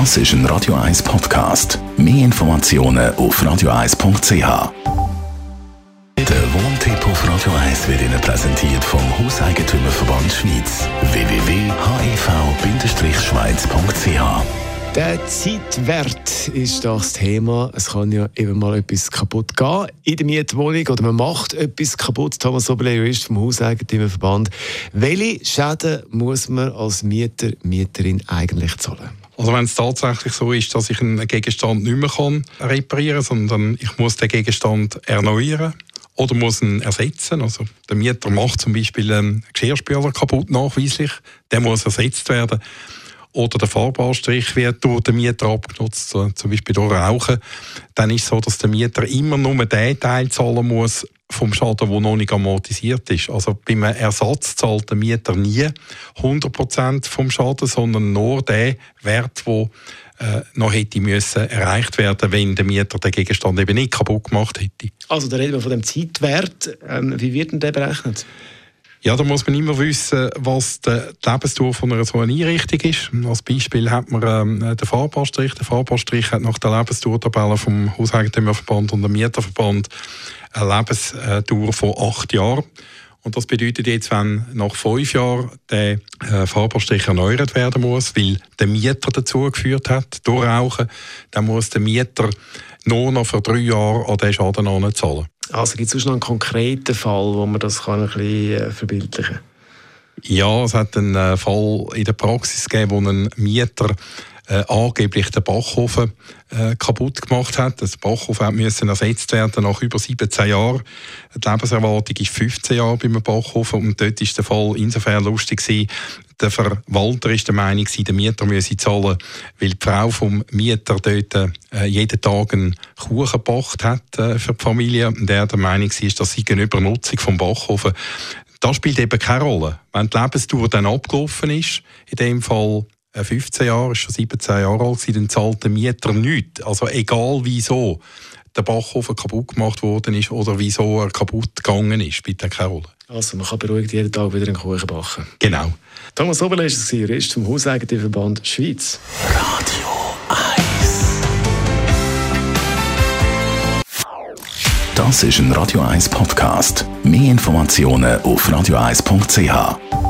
Das ist ein Radio 1 Podcast. Mehr Informationen auf radio1.ch. Der Wohntipp auf Radio 1 wird Ihnen präsentiert vom Hauseigentümerverband Schweiz. www.hev-schweiz.ch der Zeitwert ist das Thema. Es kann ja eben mal etwas kaputt gehen in der Mietwohnung oder man macht etwas kaputt. Thomas Oberle, Jurist vom Hauseigentümerverband. Welche Schäden muss man als Mieter, Mieterin eigentlich zahlen? Also wenn es tatsächlich so ist, dass ich einen Gegenstand nicht mehr kann reparieren kann, sondern ich muss den Gegenstand erneuern oder muss ihn ersetzen. Also der Mieter macht zum Beispiel einen Geschirrspüler kaputt nachweislich, der muss ersetzt werden oder der Farbanstrich wird durch den Mieter abgenutzt, zum Beispiel durch Rauchen, dann ist es so, dass der Mieter immer nur den Teil zahlen muss vom Schaden, der noch nicht amortisiert ist. Also beim Ersatz zahlt der Mieter nie 100% vom Schaden, sondern nur den Wert, der äh, noch hätte müssen erreicht werden, wenn der Mieter den Gegenstand eben nicht kaputt gemacht hätte. Also da reden wir von dem Zeitwert. Ähm, wie wird denn der berechnet? Ja, da muss man immer wissen, was die Lebensdauer von einer so einer Einrichtung ist. Als Beispiel hat man ähm, den Fahrbahnstrich. Der Fahrbahnstrich hat nach der Lebensdauertabelle vom Hauseigentümerverband und dem Mieterverband eine Lebensdauer von acht Jahren. Und das bedeutet jetzt, wenn nach fünf Jahren der äh, Fahrbahnstrich erneuert werden muss, weil der Mieter dazu geführt hat, durch Rauchen, dann muss der Mieter nur noch für drei Jahre an diesen Schaden zahlen. Also gibt es noch einen konkreten Fall, wo man das kann ein bisschen äh, verbildlichen kann? Ja, es hat einen äh, Fall in der Praxis gegeben, wo ein Mieter äh, angeblich den Bachhofen äh, kaputt gemacht hat. Der Bachhofen musste ersetzt werden nach über 17 Jahren. Die Lebenserwartung ist 15 Jahre beim Bachhofen und dort ist der Fall insofern lustig gewesen. Der Verwalter ist der Meinung, der Mieter müsse zahlen, weil die Frau vom Mieter dort äh, jeden Tag einen Kuchen gebracht hat äh, für die Familie. Und der der Meinung war, dass sie eine Übernutzung vom Bachhofen das spielt eben keine Rolle. Wenn die Lebensdauer dann abgelaufen ist, in dem Fall 15 äh, Jahre, ist schon 17 Jahre alt, dann zahlt der Mieter nichts. Also egal wieso der Backofen kaputt gemacht worden ist oder wieso er kaputt gegangen ist, spielt keine Rolle. Also man kann beruhigt jeden Tag wieder einen Kuchen backen. Genau. Thomas Oberle ist es, Jurist vom Hauseigentümerverband Schweiz. Radio 1 Das ist ein Radio 1 Podcast. Mehr Informationen auf radio1.ch.